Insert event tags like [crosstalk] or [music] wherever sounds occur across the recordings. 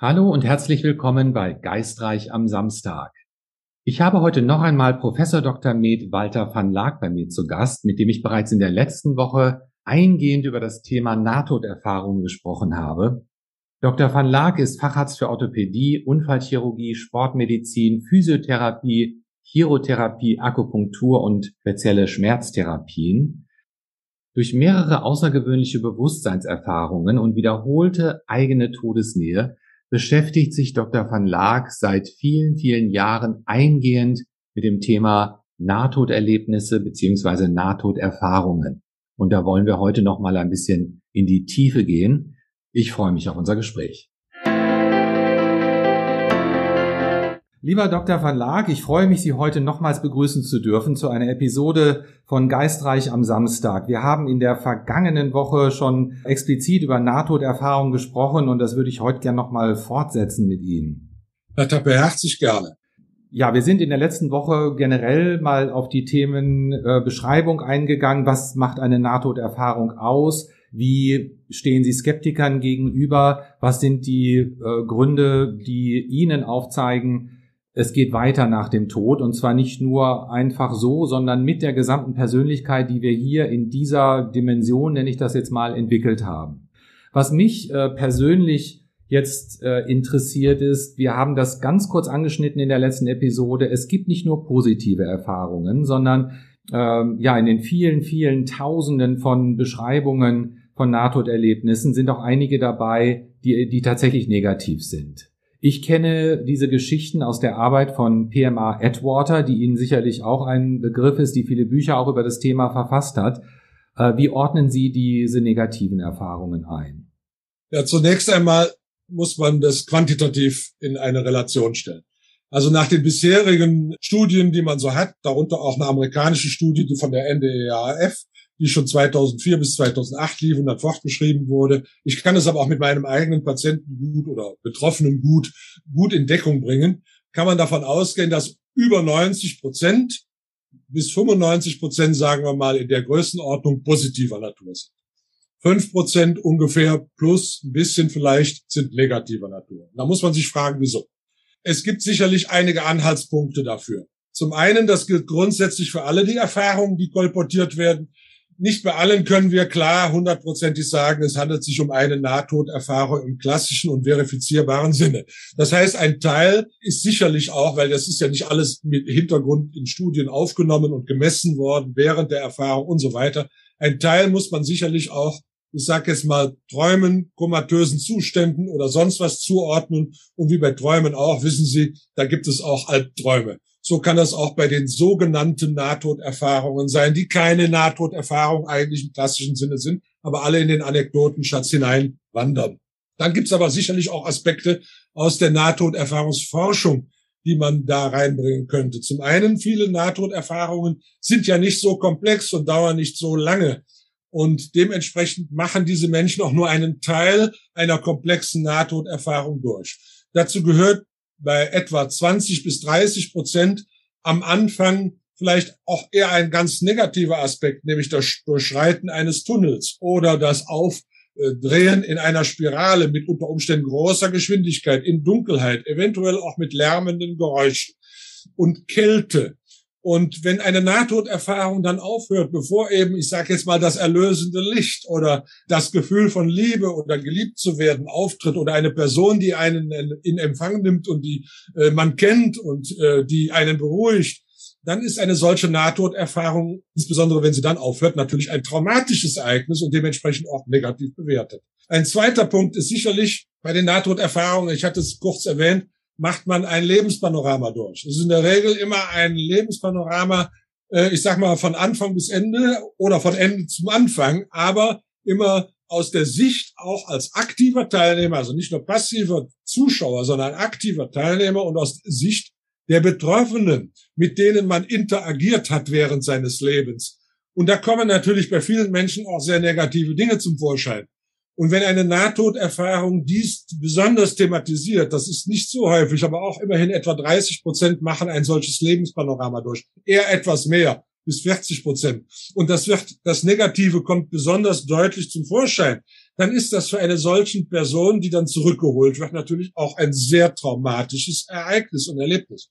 Hallo und herzlich willkommen bei Geistreich am Samstag. Ich habe heute noch einmal Professor Dr. Med Walter van Laak bei mir zu Gast, mit dem ich bereits in der letzten Woche eingehend über das Thema Nahtoderfahrungen gesprochen habe. Dr. van Laak ist Facharzt für Orthopädie, Unfallchirurgie, Sportmedizin, Physiotherapie, Chirotherapie, Akupunktur und spezielle Schmerztherapien. Durch mehrere außergewöhnliche Bewusstseinserfahrungen und wiederholte eigene Todesnähe beschäftigt sich Dr. van Laak seit vielen, vielen Jahren eingehend mit dem Thema Nahtoderlebnisse beziehungsweise Nahtoderfahrungen. Und da wollen wir heute noch mal ein bisschen in die Tiefe gehen. Ich freue mich auf unser Gespräch. Lieber Dr. Van Laak, ich freue mich, Sie heute nochmals begrüßen zu dürfen zu einer Episode von Geistreich am Samstag. Wir haben in der vergangenen Woche schon explizit über Nahtoderfahrungen gesprochen und das würde ich heute gerne nochmal fortsetzen mit Ihnen. Herr Tappe, herzlich gerne. Ja, wir sind in der letzten Woche generell mal auf die Themen äh, Beschreibung eingegangen. Was macht eine Nahtoderfahrung aus? Wie stehen Sie Skeptikern gegenüber? Was sind die äh, Gründe, die Ihnen aufzeigen, es geht weiter nach dem Tod und zwar nicht nur einfach so, sondern mit der gesamten Persönlichkeit, die wir hier in dieser Dimension, nenne ich das jetzt mal, entwickelt haben. Was mich äh, persönlich jetzt äh, interessiert ist, wir haben das ganz kurz angeschnitten in der letzten Episode, es gibt nicht nur positive Erfahrungen, sondern ähm, ja, in den vielen, vielen Tausenden von Beschreibungen von Nahtoderlebnissen sind auch einige dabei, die, die tatsächlich negativ sind. Ich kenne diese Geschichten aus der Arbeit von PMA Atwater, die Ihnen sicherlich auch ein Begriff ist, die viele Bücher auch über das Thema verfasst hat. Äh, wie ordnen Sie diese negativen Erfahrungen ein? Ja, zunächst einmal muss man das quantitativ in eine Relation stellen. Also nach den bisherigen Studien, die man so hat, darunter auch eine amerikanische Studie, die von der NDEAF die schon 2004 bis 2008 lief und dann fortgeschrieben wurde. Ich kann es aber auch mit meinem eigenen Patienten gut oder Betroffenen gut, gut in Deckung bringen. Kann man davon ausgehen, dass über 90 Prozent bis 95 Prozent, sagen wir mal, in der Größenordnung positiver Natur sind. Fünf Prozent ungefähr plus ein bisschen vielleicht sind negativer Natur. Da muss man sich fragen, wieso. Es gibt sicherlich einige Anhaltspunkte dafür. Zum einen, das gilt grundsätzlich für alle die Erfahrungen, die kolportiert werden, nicht bei allen können wir klar hundertprozentig sagen, es handelt sich um eine Nahtoderfahrung im klassischen und verifizierbaren Sinne. Das heißt, ein Teil ist sicherlich auch, weil das ist ja nicht alles mit Hintergrund in Studien aufgenommen und gemessen worden während der Erfahrung und so weiter. Ein Teil muss man sicherlich auch ich sage jetzt mal, Träumen, komatösen Zuständen oder sonst was zuordnen. Und wie bei Träumen auch, wissen Sie, da gibt es auch Albträume. So kann das auch bei den sogenannten Nahtoderfahrungen sein, die keine Nahtoderfahrung eigentlich im klassischen Sinne sind, aber alle in den Anekdotenschatz hinein wandern. Dann gibt's aber sicherlich auch Aspekte aus der Nahtoderfahrungsforschung, die man da reinbringen könnte. Zum einen, viele Nahtoderfahrungen sind ja nicht so komplex und dauern nicht so lange. Und dementsprechend machen diese Menschen auch nur einen Teil einer komplexen Nahtoderfahrung durch. Dazu gehört bei etwa 20 bis 30 Prozent am Anfang vielleicht auch eher ein ganz negativer Aspekt, nämlich das Durchschreiten eines Tunnels oder das Aufdrehen in einer Spirale mit unter Umständen großer Geschwindigkeit, in Dunkelheit, eventuell auch mit lärmenden Geräuschen und Kälte und wenn eine Nahtoderfahrung dann aufhört, bevor eben, ich sage jetzt mal, das erlösende Licht oder das Gefühl von Liebe oder geliebt zu werden auftritt oder eine Person, die einen in Empfang nimmt und die äh, man kennt und äh, die einen beruhigt, dann ist eine solche Nahtoderfahrung, insbesondere wenn sie dann aufhört, natürlich ein traumatisches Ereignis und dementsprechend auch negativ bewertet. Ein zweiter Punkt ist sicherlich bei den Nahtoderfahrungen, ich hatte es kurz erwähnt, macht man ein Lebenspanorama durch. Es ist in der Regel immer ein Lebenspanorama, äh, ich sag mal von Anfang bis Ende oder von Ende zum Anfang, aber immer aus der Sicht auch als aktiver Teilnehmer, also nicht nur passiver Zuschauer, sondern aktiver Teilnehmer und aus Sicht der Betroffenen, mit denen man interagiert hat während seines Lebens. Und da kommen natürlich bei vielen Menschen auch sehr negative Dinge zum Vorschein. Und wenn eine Nahtoderfahrung dies besonders thematisiert, das ist nicht so häufig, aber auch immerhin etwa 30 Prozent machen ein solches Lebenspanorama durch. Eher etwas mehr. bis 40 Prozent. Und das wird, das Negative kommt besonders deutlich zum Vorschein. Dann ist das für eine solchen Person, die dann zurückgeholt wird, natürlich auch ein sehr traumatisches Ereignis und Erlebnis.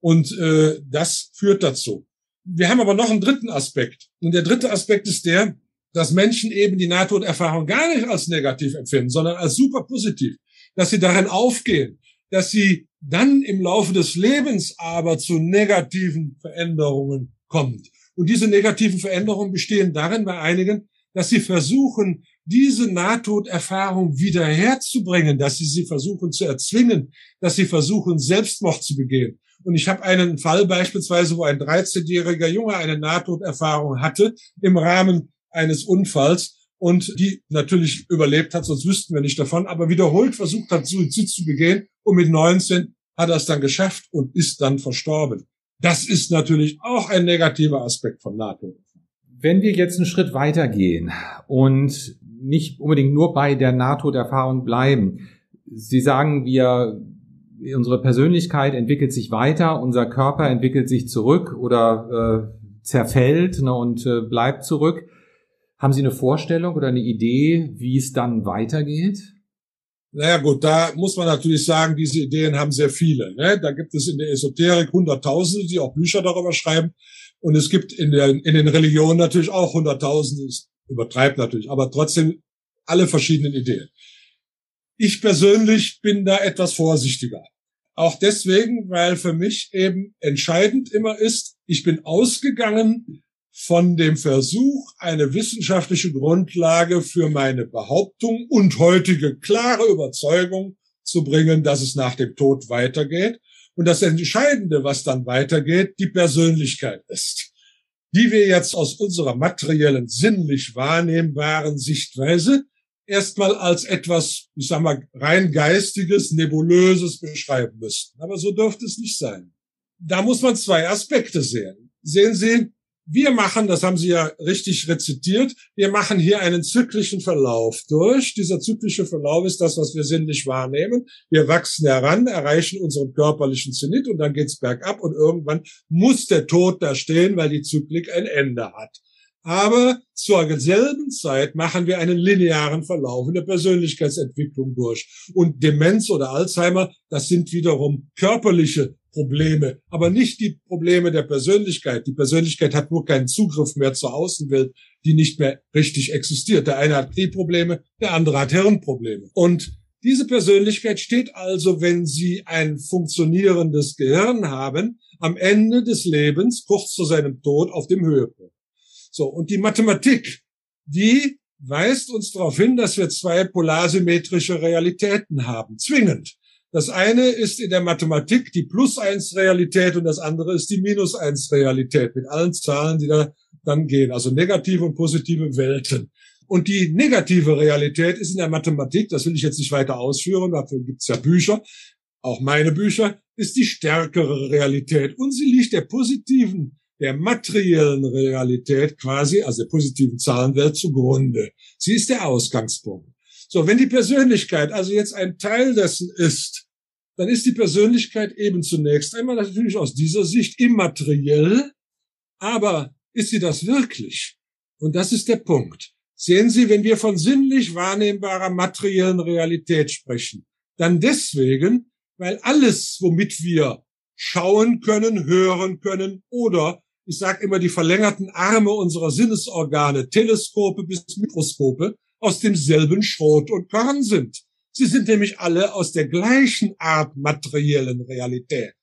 Und äh, das führt dazu. Wir haben aber noch einen dritten Aspekt. Und der dritte Aspekt ist der, dass Menschen eben die Nahtoderfahrung gar nicht als negativ empfinden, sondern als super positiv. Dass sie darin aufgehen, dass sie dann im Laufe des Lebens aber zu negativen Veränderungen kommt. Und diese negativen Veränderungen bestehen darin bei einigen, dass sie versuchen, diese Nahtoderfahrung wiederherzubringen, dass sie sie versuchen zu erzwingen, dass sie versuchen, Selbstmord zu begehen. Und ich habe einen Fall beispielsweise, wo ein 13-jähriger Junge eine Nahtoderfahrung hatte im Rahmen eines Unfalls und die natürlich überlebt hat, sonst wüssten wir nicht davon, aber wiederholt versucht hat, Suizid zu begehen und mit 19 hat er es dann geschafft und ist dann verstorben. Das ist natürlich auch ein negativer Aspekt von NATO. Wenn wir jetzt einen Schritt weitergehen und nicht unbedingt nur bei der NATO-Erfahrung bleiben, Sie sagen, wir, unsere Persönlichkeit entwickelt sich weiter, unser Körper entwickelt sich zurück oder äh, zerfällt ne, und äh, bleibt zurück. Haben Sie eine Vorstellung oder eine Idee, wie es dann weitergeht? Naja gut, da muss man natürlich sagen, diese Ideen haben sehr viele. Ne? Da gibt es in der Esoterik Hunderttausende, die auch Bücher darüber schreiben. Und es gibt in, der, in den Religionen natürlich auch Hunderttausende, es übertreibt natürlich, aber trotzdem alle verschiedenen Ideen. Ich persönlich bin da etwas vorsichtiger. Auch deswegen, weil für mich eben entscheidend immer ist, ich bin ausgegangen von dem Versuch, eine wissenschaftliche Grundlage für meine Behauptung und heutige klare Überzeugung zu bringen, dass es nach dem Tod weitergeht. Und das Entscheidende, was dann weitergeht, die Persönlichkeit ist, die wir jetzt aus unserer materiellen, sinnlich wahrnehmbaren Sichtweise erstmal als etwas, ich sag mal, rein geistiges, nebulöses beschreiben müssten. Aber so dürfte es nicht sein. Da muss man zwei Aspekte sehen. Sehen Sie, wir machen, das haben Sie ja richtig rezitiert, wir machen hier einen zyklischen Verlauf durch. Dieser zyklische Verlauf ist das, was wir sinnlich wahrnehmen. Wir wachsen heran, erreichen unseren körperlichen Zenit und dann geht's bergab und irgendwann muss der Tod da stehen, weil die Zyklik ein Ende hat. Aber zur selben Zeit machen wir einen linearen Verlauf in der Persönlichkeitsentwicklung durch. Und Demenz oder Alzheimer, das sind wiederum körperliche Probleme, aber nicht die Probleme der Persönlichkeit. Die Persönlichkeit hat nur keinen Zugriff mehr zur Außenwelt, die nicht mehr richtig existiert. Der eine hat Knieprobleme, der andere hat Hirnprobleme. Und diese Persönlichkeit steht also, wenn Sie ein funktionierendes Gehirn haben, am Ende des Lebens, kurz zu seinem Tod, auf dem Höhepunkt. So, und die Mathematik, die weist uns darauf hin, dass wir zwei polarsymmetrische Realitäten haben, zwingend. Das eine ist in der Mathematik die Plus-Eins-Realität und das andere ist die Minus-Eins-Realität mit allen Zahlen, die da dann gehen, also negative und positive Welten. Und die negative Realität ist in der Mathematik, das will ich jetzt nicht weiter ausführen, dafür gibt's ja Bücher, auch meine Bücher, ist die stärkere Realität. Und sie liegt der positiven, der materiellen Realität quasi, also der positiven Zahlenwelt zugrunde. Sie ist der Ausgangspunkt. So, wenn die Persönlichkeit also jetzt ein Teil dessen ist, dann ist die Persönlichkeit eben zunächst einmal natürlich aus dieser Sicht immateriell, aber ist sie das wirklich? Und das ist der Punkt. Sehen Sie, wenn wir von sinnlich wahrnehmbarer materiellen Realität sprechen, dann deswegen, weil alles, womit wir schauen können, hören können oder ich sage immer die verlängerten Arme unserer Sinnesorgane, Teleskope bis Mikroskope, aus demselben Schrot und Korn sind. Sie sind nämlich alle aus der gleichen Art materiellen Realität.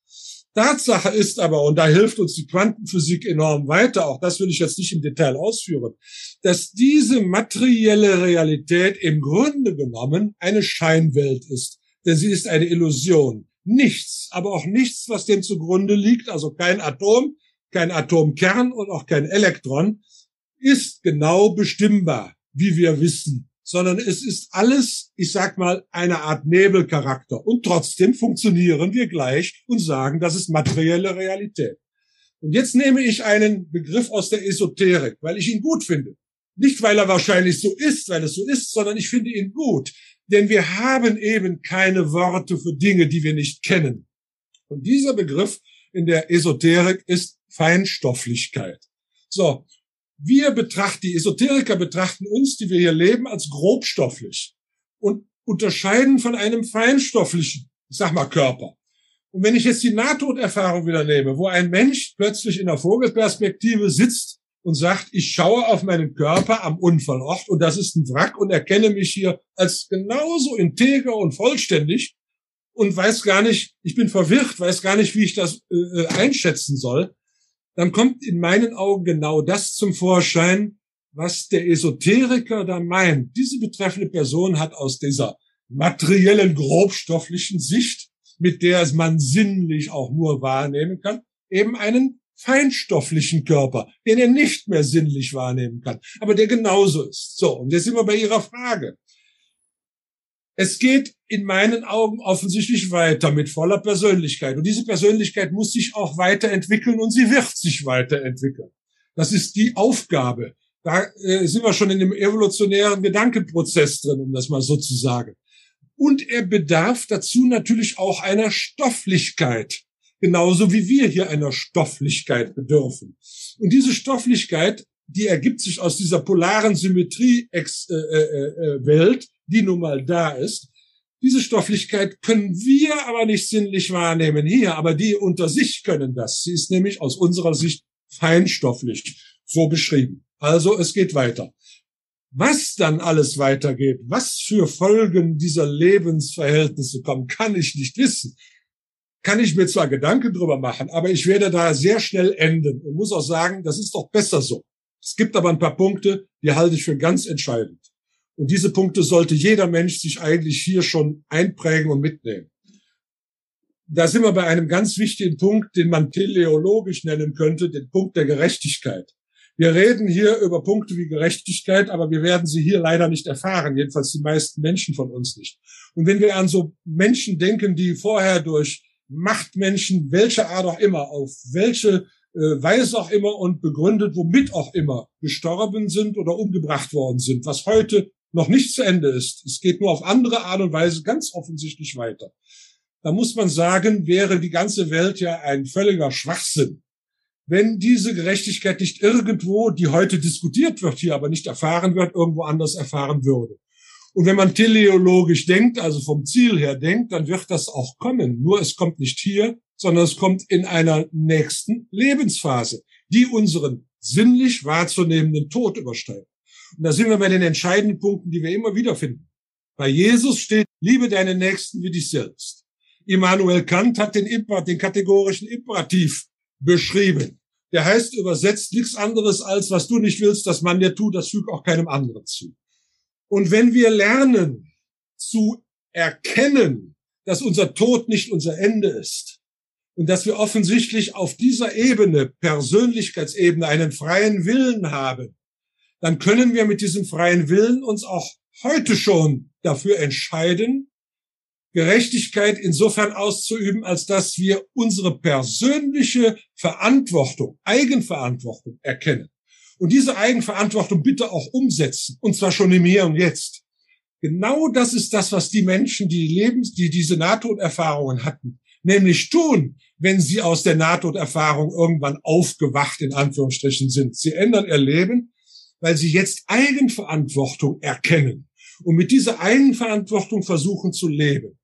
Tatsache ist aber, und da hilft uns die Quantenphysik enorm weiter, auch das will ich jetzt nicht im Detail ausführen, dass diese materielle Realität im Grunde genommen eine Scheinwelt ist. Denn sie ist eine Illusion. Nichts, aber auch nichts, was dem zugrunde liegt, also kein Atom, kein Atomkern und auch kein Elektron, ist genau bestimmbar wie wir wissen, sondern es ist alles, ich sag mal, eine Art Nebelcharakter. Und trotzdem funktionieren wir gleich und sagen, das ist materielle Realität. Und jetzt nehme ich einen Begriff aus der Esoterik, weil ich ihn gut finde. Nicht, weil er wahrscheinlich so ist, weil es so ist, sondern ich finde ihn gut. Denn wir haben eben keine Worte für Dinge, die wir nicht kennen. Und dieser Begriff in der Esoterik ist Feinstofflichkeit. So, wir betrachten, die Esoteriker betrachten uns, die wir hier leben, als grobstofflich und unterscheiden von einem feinstofflichen, ich sag mal, Körper. Und wenn ich jetzt die Nahtoderfahrung wieder nehme, wo ein Mensch plötzlich in der Vogelperspektive sitzt und sagt, ich schaue auf meinen Körper am Unfallort und das ist ein Wrack und erkenne mich hier als genauso integer und vollständig und weiß gar nicht, ich bin verwirrt, weiß gar nicht, wie ich das äh, äh einschätzen soll, dann kommt in meinen Augen genau das zum Vorschein, was der Esoteriker da meint. Diese betreffende Person hat aus dieser materiellen, grobstofflichen Sicht mit der man sinnlich auch nur wahrnehmen kann, eben einen feinstofflichen Körper, den er nicht mehr sinnlich wahrnehmen kann, aber der genauso ist. So, und jetzt sind wir bei Ihrer Frage. Es geht in meinen Augen offensichtlich weiter mit voller Persönlichkeit. Und diese Persönlichkeit muss sich auch weiterentwickeln und sie wird sich weiterentwickeln. Das ist die Aufgabe. Da äh, sind wir schon in dem evolutionären Gedankenprozess drin, um das mal so zu sagen. Und er bedarf dazu natürlich auch einer Stofflichkeit. Genauso wie wir hier einer Stofflichkeit bedürfen. Und diese Stofflichkeit, die ergibt sich aus dieser polaren Symmetrie-Welt, äh, äh, die nun mal da ist. Diese Stofflichkeit können wir aber nicht sinnlich wahrnehmen hier, aber die unter sich können das. Sie ist nämlich aus unserer Sicht feinstofflich, so beschrieben. Also es geht weiter. Was dann alles weitergeht, was für Folgen dieser Lebensverhältnisse kommen, kann ich nicht wissen. Kann ich mir zwar Gedanken drüber machen, aber ich werde da sehr schnell enden und muss auch sagen, das ist doch besser so. Es gibt aber ein paar Punkte, die halte ich für ganz entscheidend. Und diese Punkte sollte jeder Mensch sich eigentlich hier schon einprägen und mitnehmen. Da sind wir bei einem ganz wichtigen Punkt, den man teleologisch nennen könnte, den Punkt der Gerechtigkeit. Wir reden hier über Punkte wie Gerechtigkeit, aber wir werden sie hier leider nicht erfahren, jedenfalls die meisten Menschen von uns nicht. Und wenn wir an so Menschen denken, die vorher durch Machtmenschen, welcher Art auch immer, auf welche äh, Weise auch immer und begründet, womit auch immer, gestorben sind oder umgebracht worden sind, was heute noch nicht zu Ende ist. Es geht nur auf andere Art und Weise ganz offensichtlich weiter. Da muss man sagen, wäre die ganze Welt ja ein völliger Schwachsinn wenn diese Gerechtigkeit nicht irgendwo, die heute diskutiert wird, hier aber nicht erfahren wird, irgendwo anders erfahren würde. Und wenn man teleologisch denkt, also vom Ziel her denkt, dann wird das auch kommen. Nur es kommt nicht hier, sondern es kommt in einer nächsten Lebensphase, die unseren sinnlich wahrzunehmenden Tod übersteigt. Und da sind wir bei den entscheidenden Punkten, die wir immer wieder finden. Bei Jesus steht, liebe deinen Nächsten wie dich selbst. Immanuel Kant hat den, Imper, den kategorischen Imperativ beschrieben. Der heißt übersetzt nichts anderes als, was du nicht willst, dass man dir tut, das fügt auch keinem anderen zu. Und wenn wir lernen zu erkennen, dass unser Tod nicht unser Ende ist und dass wir offensichtlich auf dieser Ebene, Persönlichkeitsebene, einen freien Willen haben, dann können wir mit diesem freien Willen uns auch heute schon dafür entscheiden, Gerechtigkeit insofern auszuüben, als dass wir unsere persönliche Verantwortung, Eigenverantwortung erkennen. Und diese Eigenverantwortung bitte auch umsetzen. Und zwar schon im Hier und Jetzt. Genau das ist das, was die Menschen, die Lebens, die diese Nahtoderfahrungen hatten, nämlich tun, wenn sie aus der Nahtoderfahrung irgendwann aufgewacht in Anführungsstrichen sind. Sie ändern ihr Leben, weil sie jetzt Eigenverantwortung erkennen und mit dieser Eigenverantwortung versuchen zu leben.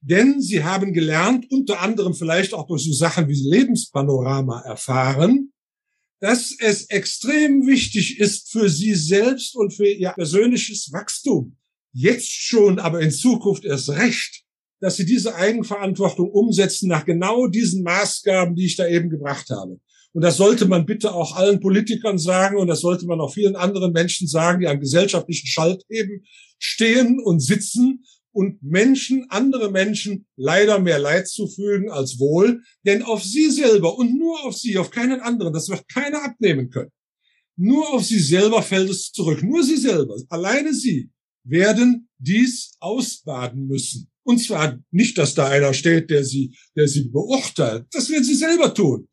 Denn sie haben gelernt, unter anderem vielleicht auch durch so Sachen wie Lebenspanorama erfahren, dass es extrem wichtig ist für sie selbst und für ihr persönliches Wachstum. Jetzt schon, aber in Zukunft erst recht, dass sie diese Eigenverantwortung umsetzen nach genau diesen Maßgaben, die ich da eben gebracht habe. Und das sollte man bitte auch allen Politikern sagen und das sollte man auch vielen anderen Menschen sagen, die am gesellschaftlichen Schaltheben stehen und sitzen und Menschen, andere Menschen leider mehr Leid zufügen als wohl, denn auf sie selber und nur auf sie, auf keinen anderen, das wird keiner abnehmen können. Nur auf sie selber fällt es zurück. Nur sie selber, alleine sie werden dies ausbaden müssen. Und zwar nicht, dass da einer steht, der sie, der sie beurteilt. Das werden sie selber tun.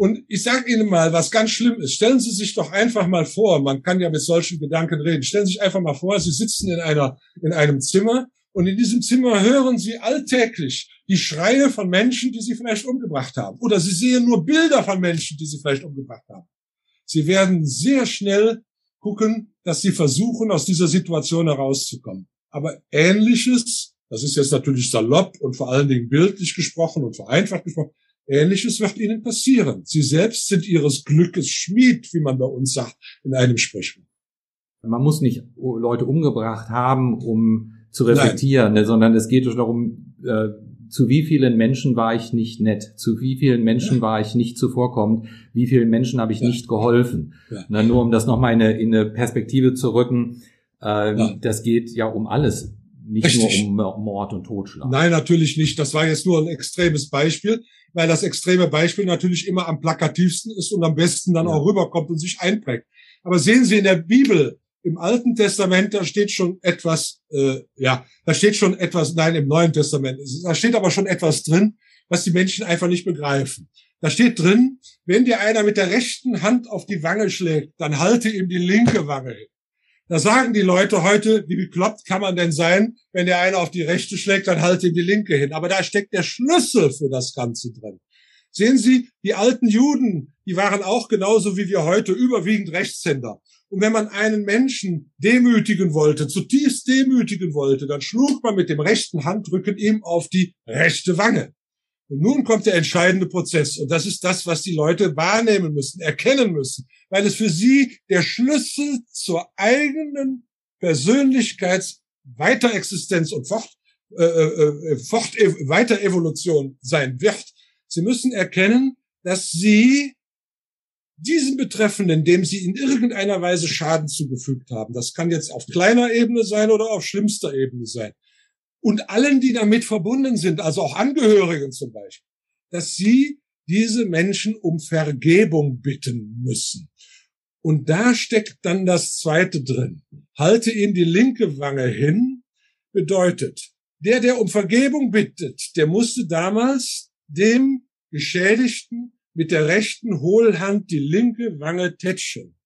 Und ich sage Ihnen mal, was ganz schlimm ist. Stellen Sie sich doch einfach mal vor, man kann ja mit solchen Gedanken reden. Stellen Sie sich einfach mal vor, Sie sitzen in einer, in einem Zimmer und in diesem Zimmer hören sie alltäglich die Schreie von Menschen, die sie vielleicht umgebracht haben. Oder sie sehen nur Bilder von Menschen, die sie vielleicht umgebracht haben. Sie werden sehr schnell gucken, dass sie versuchen, aus dieser Situation herauszukommen. Aber Ähnliches, das ist jetzt natürlich salopp und vor allen Dingen bildlich gesprochen und vereinfacht gesprochen, Ähnliches wird ihnen passieren. Sie selbst sind ihres Glückes Schmied, wie man bei uns sagt, in einem Sprichwort. Man muss nicht Leute umgebracht haben, um zu reflektieren, ne, sondern es geht darum, äh, zu wie vielen Menschen war ich nicht nett, zu wie vielen Menschen ja. war ich nicht zuvorkommend, wie vielen Menschen habe ich ja. nicht geholfen. Ja. Na, nur um das nochmal in eine, in eine Perspektive zu rücken, äh, das geht ja um alles, nicht Richtig. nur um Mord und Totschlag. Nein, natürlich nicht. Das war jetzt nur ein extremes Beispiel, weil das extreme Beispiel natürlich immer am plakativsten ist und am besten dann auch rüberkommt und sich einprägt. Aber sehen Sie in der Bibel, im Alten Testament, da steht schon etwas, äh, ja, da steht schon etwas, nein, im Neuen Testament, da steht aber schon etwas drin, was die Menschen einfach nicht begreifen. Da steht drin, wenn dir einer mit der rechten Hand auf die Wange schlägt, dann halte ihm die linke Wange hin. Da sagen die Leute heute, wie bekloppt kann man denn sein, wenn der eine auf die rechte schlägt, dann halte ihm die linke hin. Aber da steckt der Schlüssel für das Ganze drin. Sehen Sie, die alten Juden, die waren auch genauso wie wir heute überwiegend Rechtshänder. Und wenn man einen Menschen demütigen wollte, zutiefst demütigen wollte, dann schlug man mit dem rechten Handrücken ihm auf die rechte Wange. Und nun kommt der entscheidende Prozess. Und das ist das, was die Leute wahrnehmen müssen, erkennen müssen, weil es für sie der Schlüssel zur eigenen Persönlichkeits Weiterexistenz und Fort, äh, äh, äh Fort Weiterevolution sein wird. Sie müssen erkennen, dass sie diesen Betreffenden, dem sie in irgendeiner Weise Schaden zugefügt haben, das kann jetzt auf kleiner Ebene sein oder auf schlimmster Ebene sein, und allen, die damit verbunden sind, also auch Angehörigen zum Beispiel, dass sie diese Menschen um Vergebung bitten müssen. Und da steckt dann das Zweite drin. Halte ihm die linke Wange hin, bedeutet, der, der um Vergebung bittet, der musste damals dem Geschädigten mit der rechten Hohlhand die linke Wange tätschen.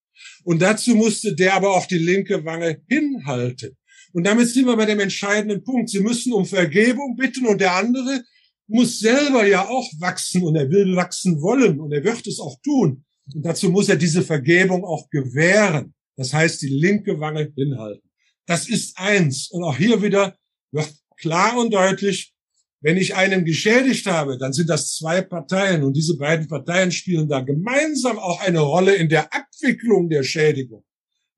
Und dazu musste der aber auch die linke Wange hinhalten. Und damit sind wir bei dem entscheidenden Punkt. Sie müssen um Vergebung bitten und der andere muss selber ja auch wachsen und er will wachsen wollen und er wird es auch tun. Und dazu muss er diese Vergebung auch gewähren. Das heißt, die linke Wange hinhalten. Das ist eins. Und auch hier wieder wird klar und deutlich, wenn ich einen geschädigt habe, dann sind das zwei Parteien und diese beiden Parteien spielen da gemeinsam auch eine Rolle in der Abwicklung der Schädigung,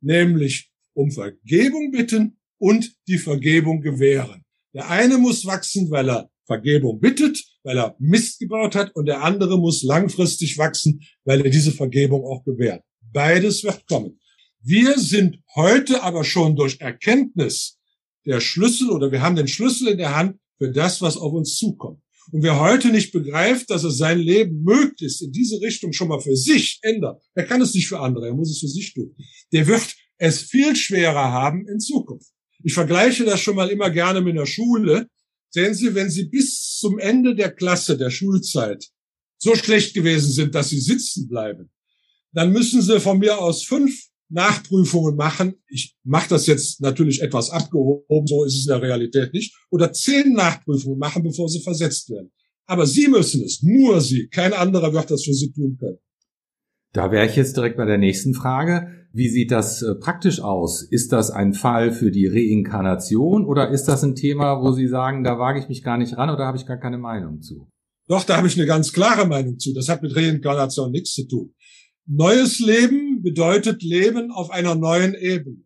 nämlich um Vergebung bitten und die Vergebung gewähren. Der eine muss wachsen, weil er Vergebung bittet, weil er Mist gebaut hat und der andere muss langfristig wachsen, weil er diese Vergebung auch gewährt. Beides wird kommen. Wir sind heute aber schon durch Erkenntnis der Schlüssel oder wir haben den Schlüssel in der Hand für das, was auf uns zukommt. Und wer heute nicht begreift, dass er sein Leben möglichst in diese Richtung schon mal für sich ändert, der kann es nicht für andere, er muss es für sich tun. Der wird es viel schwerer haben in Zukunft. Ich vergleiche das schon mal immer gerne mit der Schule. Sehen Sie, wenn Sie bis zum Ende der Klasse, der Schulzeit, so schlecht gewesen sind, dass Sie sitzen bleiben, dann müssen Sie von mir aus fünf Nachprüfungen machen. Ich mache das jetzt natürlich etwas abgehoben, so ist es in der Realität nicht. Oder zehn Nachprüfungen machen, bevor sie versetzt werden. Aber Sie müssen es, nur Sie. Kein anderer wird das für Sie tun können. Da wäre ich jetzt direkt bei der nächsten Frage. Wie sieht das äh, praktisch aus? Ist das ein Fall für die Reinkarnation oder ist das ein Thema, wo Sie sagen, da wage ich mich gar nicht ran oder habe ich gar keine Meinung zu? Doch, da habe ich eine ganz klare Meinung zu. Das hat mit Reinkarnation nichts zu tun. Neues Leben bedeutet Leben auf einer neuen Ebene.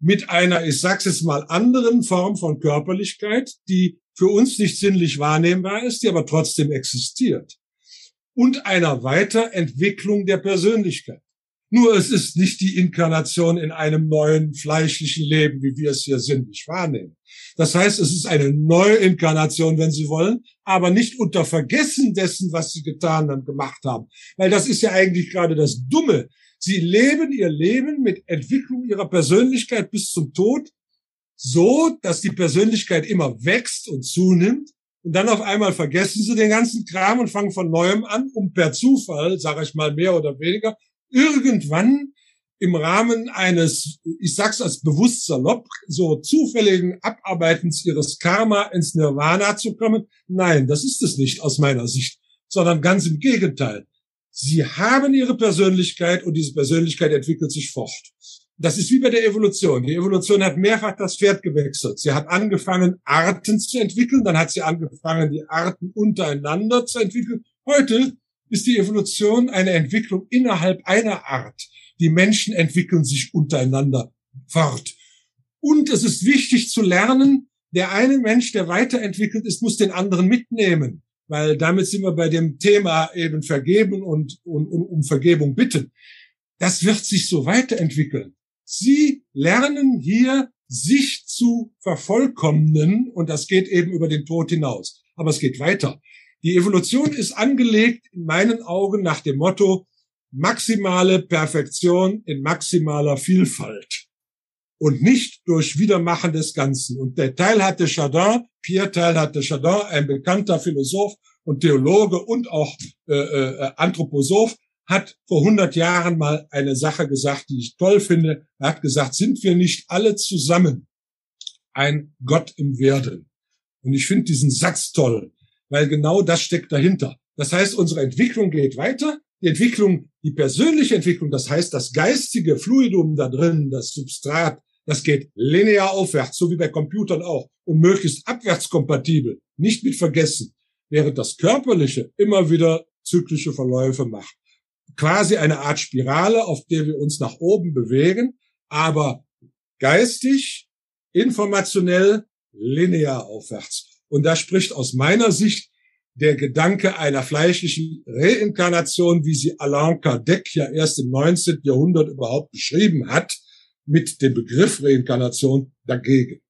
Mit einer, ich sag's jetzt mal, anderen Form von Körperlichkeit, die für uns nicht sinnlich wahrnehmbar ist, die aber trotzdem existiert. Und einer Weiterentwicklung der Persönlichkeit. Nur es ist nicht die Inkarnation in einem neuen fleischlichen Leben, wie wir es hier sinnlich wahrnehmen. Das heißt, es ist eine neue Inkarnation, wenn Sie wollen, aber nicht unter Vergessen dessen, was Sie getan und gemacht haben. Weil das ist ja eigentlich gerade das Dumme. Sie leben ihr Leben mit Entwicklung ihrer Persönlichkeit bis zum Tod so, dass die Persönlichkeit immer wächst und zunimmt. Und dann auf einmal vergessen sie den ganzen Kram und fangen von neuem an, um per Zufall, sage ich mal mehr oder weniger, irgendwann im Rahmen eines, ich sag's als bewusst salopp, so zufälligen Abarbeitens ihres Karma ins Nirvana zu kommen. Nein, das ist es nicht aus meiner Sicht, sondern ganz im Gegenteil. Sie haben ihre Persönlichkeit und diese Persönlichkeit entwickelt sich fort. Das ist wie bei der Evolution. Die Evolution hat mehrfach das Pferd gewechselt. Sie hat angefangen, Arten zu entwickeln, dann hat sie angefangen, die Arten untereinander zu entwickeln. Heute ist die Evolution eine Entwicklung innerhalb einer Art. Die Menschen entwickeln sich untereinander fort. Und es ist wichtig zu lernen, der eine Mensch, der weiterentwickelt ist, muss den anderen mitnehmen. Weil damit sind wir bei dem Thema eben vergeben und, und, und um Vergebung bitten. Das wird sich so weiterentwickeln. Sie lernen hier, sich zu vervollkommnen und das geht eben über den Tod hinaus. Aber es geht weiter. Die Evolution ist angelegt in meinen Augen nach dem Motto maximale Perfektion in maximaler Vielfalt und nicht durch Wiedermachen des Ganzen. Und der Teil hatte Chardin, Pierre Teil hatte Chardin, ein bekannter Philosoph und Theologe und auch äh, äh, Anthroposoph, hat vor 100 Jahren mal eine Sache gesagt, die ich toll finde. Er hat gesagt, sind wir nicht alle zusammen ein Gott im Werden? Und ich finde diesen Satz toll, weil genau das steckt dahinter. Das heißt, unsere Entwicklung geht weiter. Die Entwicklung, die persönliche Entwicklung, das heißt, das geistige Fluidum da drin, das Substrat, das geht linear aufwärts, so wie bei Computern auch, und möglichst abwärtskompatibel, nicht mit vergessen, während das Körperliche immer wieder zyklische Verläufe macht quasi eine Art Spirale, auf der wir uns nach oben bewegen, aber geistig, informationell, linear aufwärts. Und da spricht aus meiner Sicht der Gedanke einer fleischlichen Reinkarnation, wie sie Alain Kardec ja erst im 19. Jahrhundert überhaupt beschrieben hat, mit dem Begriff Reinkarnation dagegen.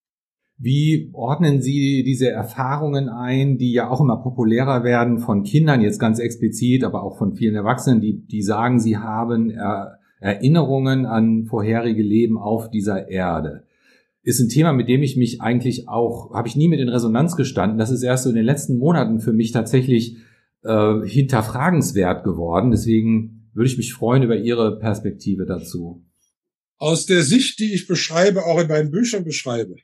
Wie ordnen Sie diese Erfahrungen ein, die ja auch immer populärer werden von Kindern, jetzt ganz explizit, aber auch von vielen Erwachsenen, die, die sagen, sie haben er Erinnerungen an vorherige Leben auf dieser Erde? Ist ein Thema, mit dem ich mich eigentlich auch, habe ich nie mit in Resonanz gestanden. Das ist erst so in den letzten Monaten für mich tatsächlich äh, hinterfragenswert geworden. Deswegen würde ich mich freuen über Ihre Perspektive dazu. Aus der Sicht, die ich beschreibe, auch in meinen Büchern beschreibe,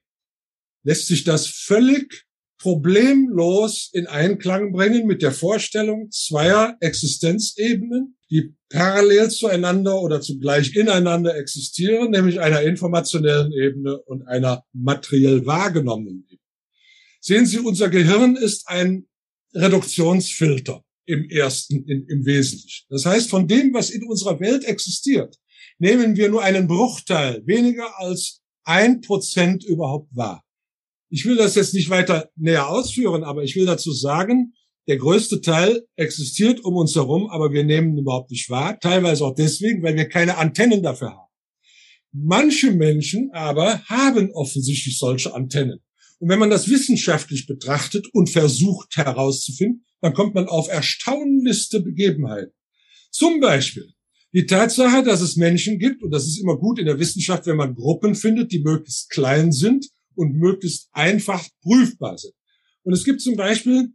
lässt sich das völlig problemlos in Einklang bringen mit der Vorstellung zweier Existenzebenen, die parallel zueinander oder zugleich ineinander existieren, nämlich einer informationellen Ebene und einer materiell wahrgenommenen Ebene. Sehen Sie, unser Gehirn ist ein Reduktionsfilter im ersten, in, im Wesentlichen. Das heißt, von dem, was in unserer Welt existiert, nehmen wir nur einen Bruchteil, weniger als ein Prozent überhaupt wahr. Ich will das jetzt nicht weiter näher ausführen, aber ich will dazu sagen, der größte Teil existiert um uns herum, aber wir nehmen ihn überhaupt nicht wahr. Teilweise auch deswegen, weil wir keine Antennen dafür haben. Manche Menschen aber haben offensichtlich solche Antennen. Und wenn man das wissenschaftlich betrachtet und versucht herauszufinden, dann kommt man auf erstaunlichste Begebenheiten. Zum Beispiel die Tatsache, dass es Menschen gibt, und das ist immer gut in der Wissenschaft, wenn man Gruppen findet, die möglichst klein sind und möglichst einfach prüfbar sind. Und es gibt zum Beispiel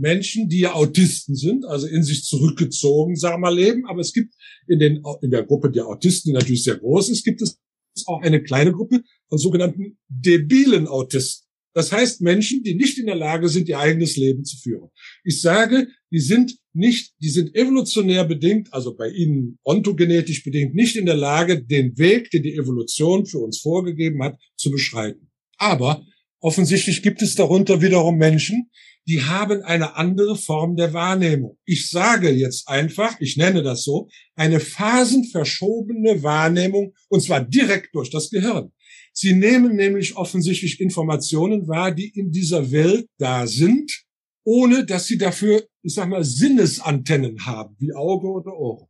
Menschen, die ja Autisten sind, also in sich zurückgezogen, sagen wir mal, leben. Aber es gibt in, den, in der Gruppe der Autisten, die natürlich sehr groß ist, gibt es auch eine kleine Gruppe von sogenannten debilen Autisten. Das heißt Menschen, die nicht in der Lage sind, ihr eigenes Leben zu führen. Ich sage, die sind nicht, die sind evolutionär bedingt, also bei ihnen ontogenetisch bedingt, nicht in der Lage, den Weg, den die Evolution für uns vorgegeben hat, zu beschreiten. Aber offensichtlich gibt es darunter wiederum Menschen, die haben eine andere Form der Wahrnehmung. Ich sage jetzt einfach, ich nenne das so, eine phasenverschobene Wahrnehmung, und zwar direkt durch das Gehirn. Sie nehmen nämlich offensichtlich Informationen wahr, die in dieser Welt da sind, ohne dass sie dafür, ich sag mal, Sinnesantennen haben, wie Auge oder Ohren.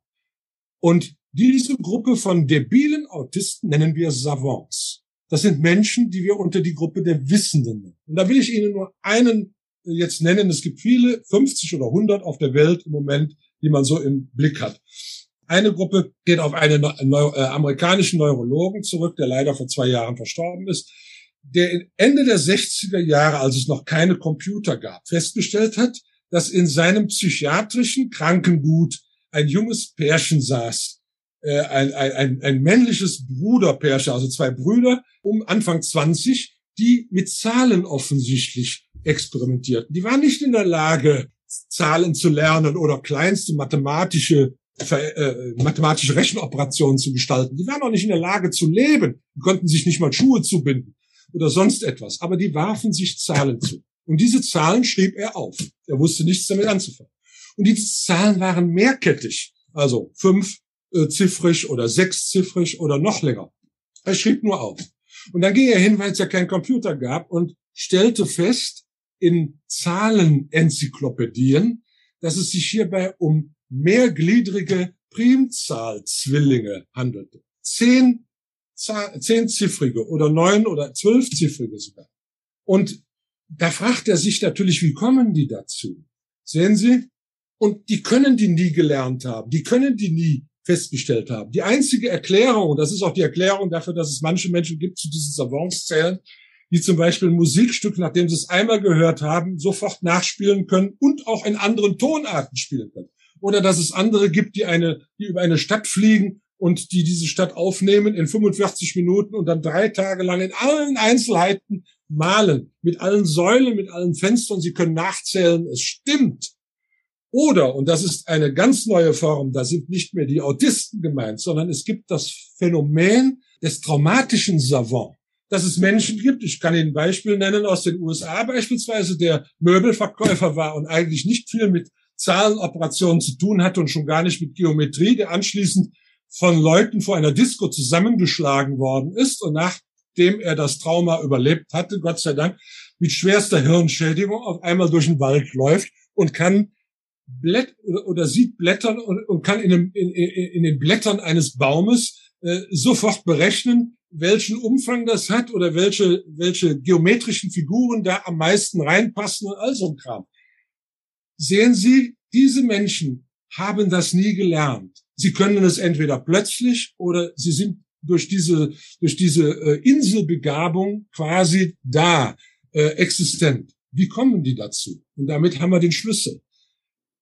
Und diese Gruppe von debilen Autisten nennen wir Savants. Das sind Menschen, die wir unter die Gruppe der Wissenden nennen. Und da will ich Ihnen nur einen jetzt nennen. Es gibt viele, 50 oder 100 auf der Welt im Moment, die man so im Blick hat. Eine Gruppe geht auf einen Neu äh, amerikanischen Neurologen zurück, der leider vor zwei Jahren verstorben ist, der Ende der 60er Jahre, als es noch keine Computer gab, festgestellt hat, dass in seinem psychiatrischen Krankengut ein junges Pärchen saß, äh, ein, ein, ein männliches Bruderpärchen, also zwei Brüder um Anfang 20, die mit Zahlen offensichtlich experimentierten. Die waren nicht in der Lage, Zahlen zu lernen oder kleinste mathematische äh, mathematische Rechenoperationen zu gestalten. Die waren auch nicht in der Lage zu leben. Die konnten sich nicht mal Schuhe zubinden oder sonst etwas. Aber die warfen sich Zahlen zu. Und diese Zahlen schrieb er auf. Er wusste nichts damit anzufangen. Und diese Zahlen waren mehrkettig. Also fünf äh, oder sechsziffrig oder noch länger. Er schrieb nur auf. Und dann ging er hin, weil es ja keinen Computer gab und stellte fest in Zahlenenzyklopädien, dass es sich hierbei um mehrgliedrige Primzahlzwillinge handelte. Zehn, zehnziffrige oder neun oder zwölfziffrige sogar. Und da fragt er sich natürlich, wie kommen die dazu? Sehen Sie? Und die können die nie gelernt haben. Die können die nie festgestellt haben. Die einzige Erklärung, und das ist auch die Erklärung dafür, dass es manche Menschen gibt zu diesen Savants zählen, die zum Beispiel ein Musikstück, nachdem sie es einmal gehört haben, sofort nachspielen können und auch in anderen Tonarten spielen können oder dass es andere gibt, die eine, die über eine Stadt fliegen und die diese Stadt aufnehmen in 45 Minuten und dann drei Tage lang in allen Einzelheiten malen, mit allen Säulen, mit allen Fenstern. Sie können nachzählen, es stimmt. Oder, und das ist eine ganz neue Form, da sind nicht mehr die Autisten gemeint, sondern es gibt das Phänomen des traumatischen Savant dass es Menschen gibt. Ich kann Ihnen ein Beispiel nennen aus den USA beispielsweise, der Möbelverkäufer war und eigentlich nicht viel mit Zahlenoperationen zu tun hatte und schon gar nicht mit Geometrie, der anschließend von Leuten vor einer Disco zusammengeschlagen worden ist und nachdem er das Trauma überlebt hatte, Gott sei Dank, mit schwerster Hirnschädigung auf einmal durch den Wald läuft und kann Blätt oder, oder sieht Blättern und, und kann in, dem, in, in, den Blättern eines Baumes äh, sofort berechnen, welchen Umfang das hat oder welche, welche geometrischen Figuren da am meisten reinpassen und all so ein Kram. Sehen Sie, diese Menschen haben das nie gelernt. Sie können es entweder plötzlich oder sie sind durch diese, durch diese äh, Inselbegabung quasi da, äh, existent. Wie kommen die dazu? Und damit haben wir den Schlüssel.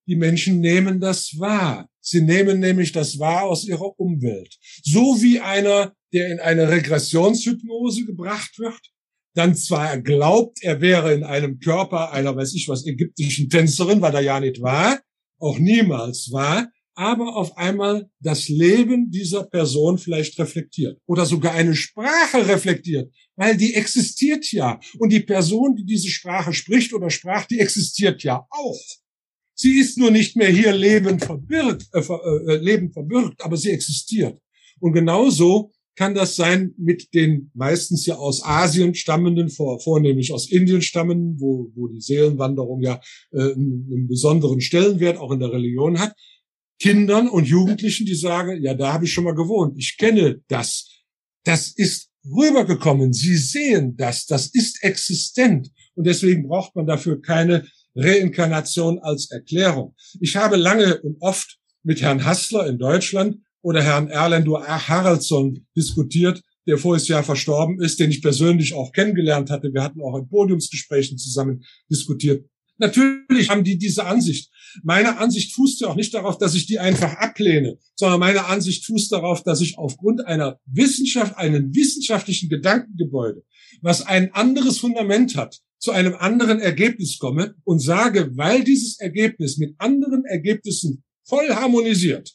Die Menschen nehmen das wahr. Sie nehmen nämlich das wahr aus ihrer Umwelt. So wie einer, der in eine Regressionshypnose gebracht wird, dann zwar glaubt, er wäre in einem Körper einer, weiß ich was, ägyptischen Tänzerin, weil er ja nicht war, auch niemals war, aber auf einmal das Leben dieser Person vielleicht reflektiert oder sogar eine Sprache reflektiert, weil die existiert ja. Und die Person, die diese Sprache spricht oder sprach, die existiert ja auch. Sie ist nur nicht mehr hier lebend verbirgt, äh, äh, lebend verbirgt, aber sie existiert. Und genauso kann das sein mit den meistens ja aus Asien stammenden, vor, vornehmlich aus Indien stammenden, wo, wo die Seelenwanderung ja äh, einen, einen besonderen Stellenwert auch in der Religion hat, Kindern und Jugendlichen, die sagen, ja, da habe ich schon mal gewohnt, ich kenne das. Das ist rübergekommen, sie sehen das, das ist existent. Und deswegen braucht man dafür keine Reinkarnation als Erklärung. Ich habe lange und oft mit Herrn Hassler in Deutschland oder Herrn Erlendur Haraldsson diskutiert, der voriges Jahr verstorben ist, den ich persönlich auch kennengelernt hatte. Wir hatten auch in Podiumsgesprächen zusammen diskutiert. Natürlich haben die diese Ansicht. Meine Ansicht fußt ja auch nicht darauf, dass ich die einfach ablehne, sondern meine Ansicht fußt darauf, dass ich aufgrund einer Wissenschaft, einen wissenschaftlichen Gedankengebäude, was ein anderes Fundament hat, zu einem anderen Ergebnis komme und sage, weil dieses Ergebnis mit anderen Ergebnissen voll harmonisiert,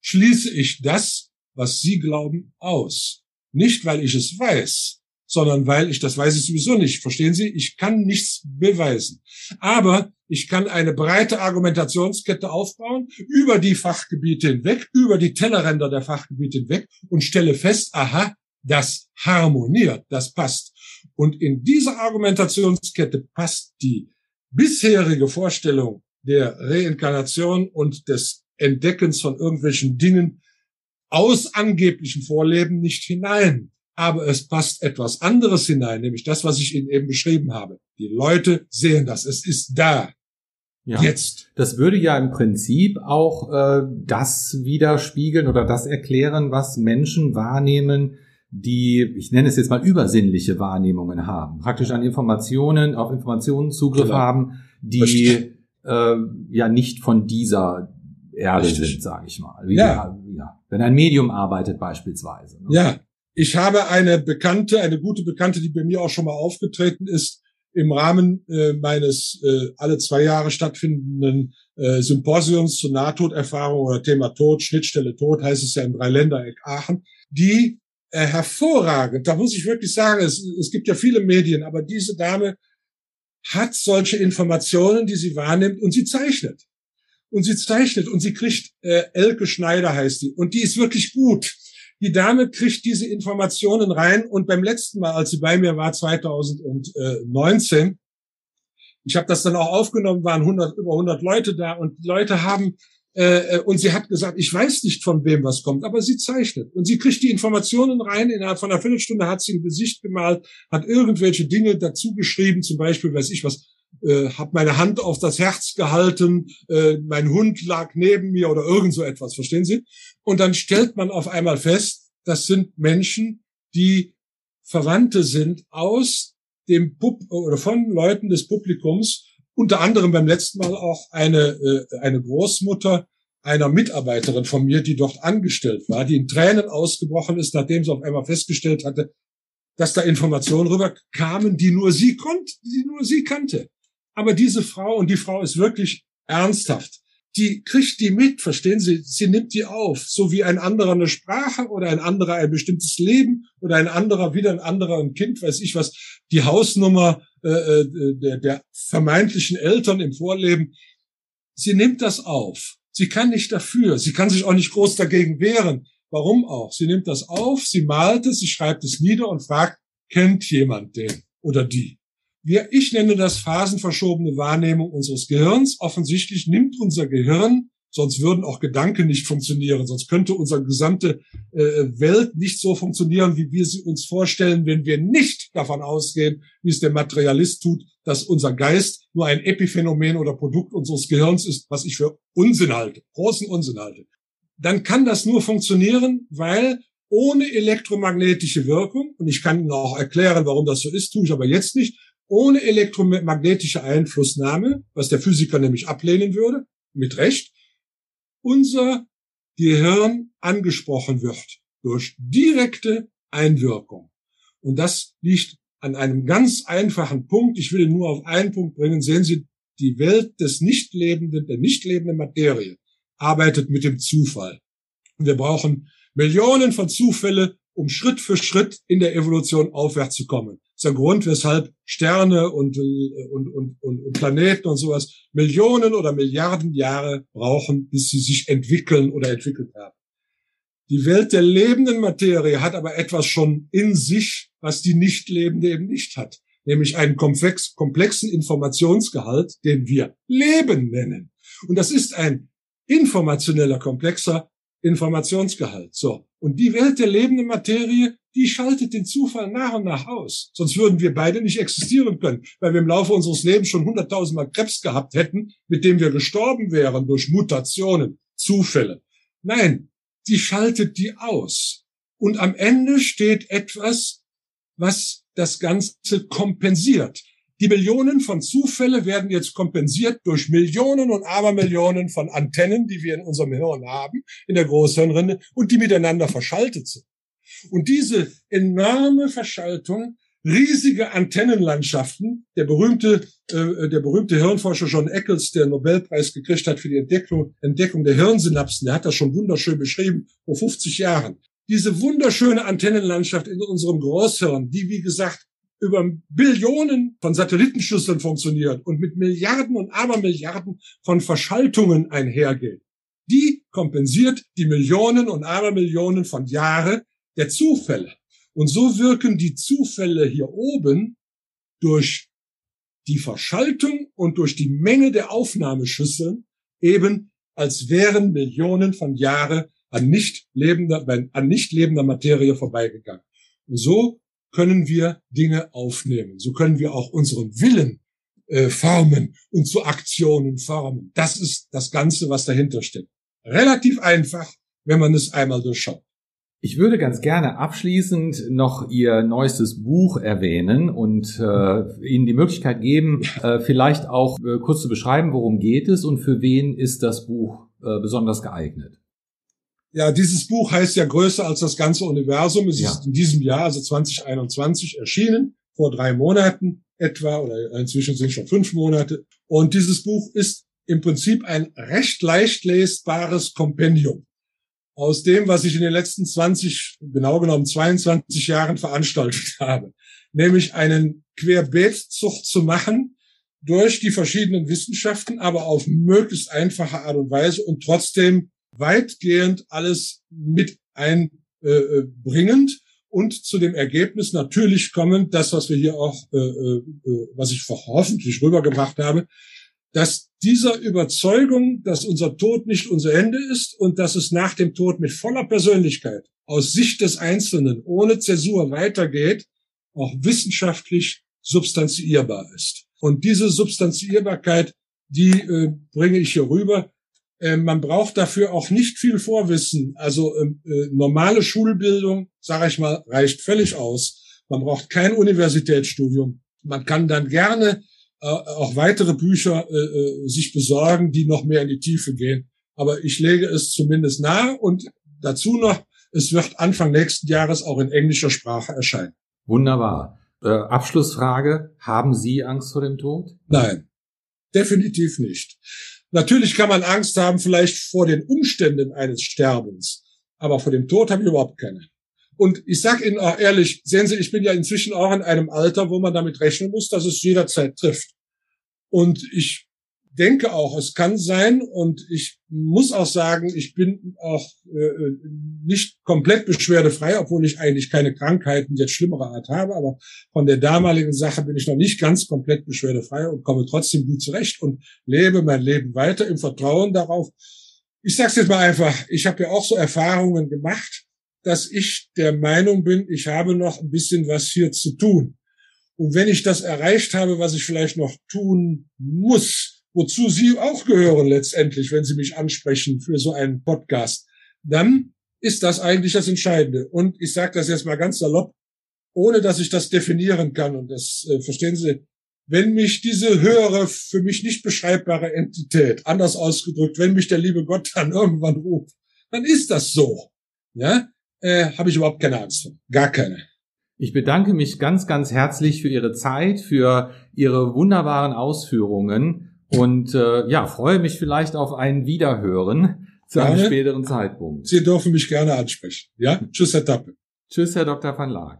schließe ich das, was Sie glauben, aus. Nicht, weil ich es weiß, sondern weil ich, das weiß ich sowieso nicht. Verstehen Sie? Ich kann nichts beweisen. Aber ich kann eine breite Argumentationskette aufbauen, über die Fachgebiete hinweg, über die Tellerränder der Fachgebiete hinweg und stelle fest, aha, das harmoniert, das passt. Und in dieser Argumentationskette passt die bisherige Vorstellung der Reinkarnation und des Entdeckens von irgendwelchen Dingen aus angeblichen Vorleben nicht hinein. Aber es passt etwas anderes hinein, nämlich das, was ich Ihnen eben beschrieben habe. Die Leute sehen das, es ist da. Ja. Jetzt. Das würde ja im Prinzip auch äh, das widerspiegeln oder das erklären, was Menschen wahrnehmen, die, ich nenne es jetzt mal übersinnliche Wahrnehmungen haben, praktisch an Informationen, auf Informationen Zugriff genau. haben, die äh, ja nicht von dieser Erde Richtig. sind, sage ich mal. Wie ja. Der, ja. Wenn ein Medium arbeitet beispielsweise. Ne? Ja, ich habe eine Bekannte, eine gute Bekannte, die bei mir auch schon mal aufgetreten ist, im Rahmen äh, meines äh, alle zwei Jahre stattfindenden äh, Symposiums zur Nahtoderfahrung oder Thema Tod, Schnittstelle Tod heißt es ja im Dreiländereck Aachen, die äh, hervorragend, da muss ich wirklich sagen, es, es gibt ja viele Medien, aber diese Dame hat solche Informationen, die sie wahrnimmt und sie zeichnet. Und sie zeichnet und sie kriegt, äh, Elke Schneider heißt die, und die ist wirklich gut. Die Dame kriegt diese Informationen rein und beim letzten Mal, als sie bei mir war, 2019, ich habe das dann auch aufgenommen, waren 100, über 100 Leute da und die Leute haben äh, äh, und sie hat gesagt, ich weiß nicht, von wem was kommt, aber sie zeichnet. Und sie kriegt die Informationen rein. Innerhalb von einer Viertelstunde hat sie ein Gesicht gemalt, hat irgendwelche Dinge dazu geschrieben, zum Beispiel, weiß ich was, äh, habe meine Hand auf das Herz gehalten, äh, mein Hund lag neben mir oder irgend so etwas, verstehen Sie? Und dann stellt man auf einmal fest, das sind Menschen, die Verwandte sind aus dem Pub oder von Leuten des Publikums, unter anderem beim letzten Mal auch eine, äh, eine Großmutter einer Mitarbeiterin von mir, die dort angestellt war, die in Tränen ausgebrochen ist, nachdem sie auf einmal festgestellt hatte, dass da Informationen rüber kamen, die nur sie konnte, die nur sie kannte. Aber diese Frau, und die Frau ist wirklich ernsthaft, die kriegt die mit, verstehen Sie? Sie nimmt die auf, so wie ein anderer eine Sprache oder ein anderer ein bestimmtes Leben oder ein anderer wieder ein anderer ein Kind, weiß ich was, die Hausnummer äh, äh, der, der vermeintlichen Eltern im Vorleben. Sie nimmt das auf. Sie kann nicht dafür. Sie kann sich auch nicht groß dagegen wehren. Warum auch? Sie nimmt das auf, sie malt es, sie schreibt es nieder und fragt, kennt jemand den oder die? Wir, ich nenne das phasenverschobene Wahrnehmung unseres Gehirns. Offensichtlich nimmt unser Gehirn Sonst würden auch Gedanken nicht funktionieren. Sonst könnte unsere gesamte äh, Welt nicht so funktionieren, wie wir sie uns vorstellen, wenn wir nicht davon ausgehen, wie es der Materialist tut, dass unser Geist nur ein Epiphänomen oder Produkt unseres Gehirns ist, was ich für Unsinn halte, großen Unsinn halte. Dann kann das nur funktionieren, weil ohne elektromagnetische Wirkung, und ich kann Ihnen auch erklären, warum das so ist, tue ich aber jetzt nicht, ohne elektromagnetische Einflussnahme, was der Physiker nämlich ablehnen würde, mit Recht, unser Gehirn angesprochen wird durch direkte Einwirkung. Und das liegt an einem ganz einfachen Punkt. Ich will nur auf einen Punkt bringen. Sehen Sie, die Welt des Nichtlebenden, der nicht lebenden Materie arbeitet mit dem Zufall. Wir brauchen Millionen von Zufälle, um Schritt für Schritt in der Evolution aufwärts zu kommen ist der Grund, weshalb Sterne und, äh, und, und, und, und Planeten und sowas Millionen oder Milliarden Jahre brauchen, bis sie sich entwickeln oder entwickelt haben. Die Welt der lebenden Materie hat aber etwas schon in sich, was die nicht lebende eben nicht hat, nämlich einen komplex, komplexen Informationsgehalt, den wir Leben nennen. Und das ist ein informationeller, komplexer Informationsgehalt. So. Und die Welt der lebenden Materie die schaltet den Zufall nach und nach aus. Sonst würden wir beide nicht existieren können, weil wir im Laufe unseres Lebens schon hunderttausendmal Krebs gehabt hätten, mit dem wir gestorben wären durch Mutationen, Zufälle. Nein, die schaltet die aus. Und am Ende steht etwas, was das Ganze kompensiert. Die Millionen von Zufälle werden jetzt kompensiert durch Millionen und Abermillionen von Antennen, die wir in unserem Hirn haben, in der Großhirnrinde, und die miteinander verschaltet sind. Und diese enorme Verschaltung, riesige Antennenlandschaften, der berühmte, äh, der berühmte Hirnforscher John Eccles, der Nobelpreis gekriegt hat für die Entdeckung, Entdeckung der Hirnsynapsen, der hat das schon wunderschön beschrieben, vor 50 Jahren. Diese wunderschöne Antennenlandschaft in unserem Großhirn, die, wie gesagt, über Billionen von Satellitenschlüsseln funktioniert und mit Milliarden und Abermilliarden von Verschaltungen einhergeht, die kompensiert die Millionen und Abermillionen von Jahre, der Zufälle. Und so wirken die Zufälle hier oben durch die Verschaltung und durch die Menge der Aufnahmeschüsseln eben als wären Millionen von Jahre an nicht lebender, an nicht lebender Materie vorbeigegangen. Und so können wir Dinge aufnehmen. So können wir auch unseren Willen äh, formen und zu Aktionen formen. Das ist das Ganze, was dahinter steht. Relativ einfach, wenn man es einmal durchschaut. Ich würde ganz gerne abschließend noch Ihr neuestes Buch erwähnen und äh, Ihnen die Möglichkeit geben, [laughs] äh, vielleicht auch äh, kurz zu beschreiben, worum geht es und für wen ist das Buch äh, besonders geeignet. Ja, dieses Buch heißt ja größer als das ganze Universum. Es ja. ist in diesem Jahr, also 2021, erschienen, vor drei Monaten. etwa, oder inzwischen sind schon fünf Monate. Und dieses Buch ist im Prinzip ein recht leicht lesbares Kompendium aus dem, was ich in den letzten 20, genau genommen 22 Jahren veranstaltet habe. Nämlich einen Querbeetzucht zu machen durch die verschiedenen Wissenschaften, aber auf möglichst einfache Art und Weise und trotzdem weitgehend alles mit einbringend äh, und zu dem Ergebnis natürlich kommend, das, was wir hier auch, äh, äh, was ich hoffentlich rübergebracht habe, dass dieser Überzeugung, dass unser Tod nicht unser Ende ist und dass es nach dem Tod mit voller Persönlichkeit aus Sicht des Einzelnen ohne Zäsur weitergeht, auch wissenschaftlich substanzierbar ist. Und diese Substanzierbarkeit, die äh, bringe ich hier rüber. Äh, man braucht dafür auch nicht viel Vorwissen. Also ähm, äh, normale Schulbildung, sage ich mal, reicht völlig aus. Man braucht kein Universitätsstudium. Man kann dann gerne auch weitere Bücher äh, äh, sich besorgen, die noch mehr in die Tiefe gehen. Aber ich lege es zumindest nahe und dazu noch, es wird Anfang nächsten Jahres auch in englischer Sprache erscheinen. Wunderbar. Äh, Abschlussfrage. Haben Sie Angst vor dem Tod? Nein, definitiv nicht. Natürlich kann man Angst haben, vielleicht vor den Umständen eines Sterbens. Aber vor dem Tod habe ich überhaupt keine. Und ich sage Ihnen auch ehrlich, sehen Sie, ich bin ja inzwischen auch in einem Alter, wo man damit rechnen muss, dass es jederzeit trifft. Und ich denke auch, es kann sein und ich muss auch sagen, ich bin auch äh, nicht komplett beschwerdefrei, obwohl ich eigentlich keine Krankheiten jetzt schlimmerer Art habe, aber von der damaligen Sache bin ich noch nicht ganz komplett beschwerdefrei und komme trotzdem gut zurecht und lebe mein Leben weiter im Vertrauen darauf. Ich sage es jetzt mal einfach, ich habe ja auch so Erfahrungen gemacht dass ich der Meinung bin, ich habe noch ein bisschen was hier zu tun. Und wenn ich das erreicht habe, was ich vielleicht noch tun muss, wozu Sie auch gehören letztendlich, wenn Sie mich ansprechen für so einen Podcast, dann ist das eigentlich das Entscheidende. Und ich sage das jetzt mal ganz salopp, ohne dass ich das definieren kann. Und das äh, verstehen Sie, wenn mich diese höhere, für mich nicht beschreibbare Entität, anders ausgedrückt, wenn mich der liebe Gott dann [laughs] irgendwann ruft, dann ist das so. Ja, äh, habe ich überhaupt keine Angst vor. Gar keine. Ich bedanke mich ganz, ganz herzlich für Ihre Zeit, für Ihre wunderbaren Ausführungen und äh, ja, freue mich vielleicht auf ein Wiederhören zu gerne. einem späteren Zeitpunkt. Sie dürfen mich gerne ansprechen. Ja, tschüss, Herr Tappe. Tschüss, Herr Dr. van Laak.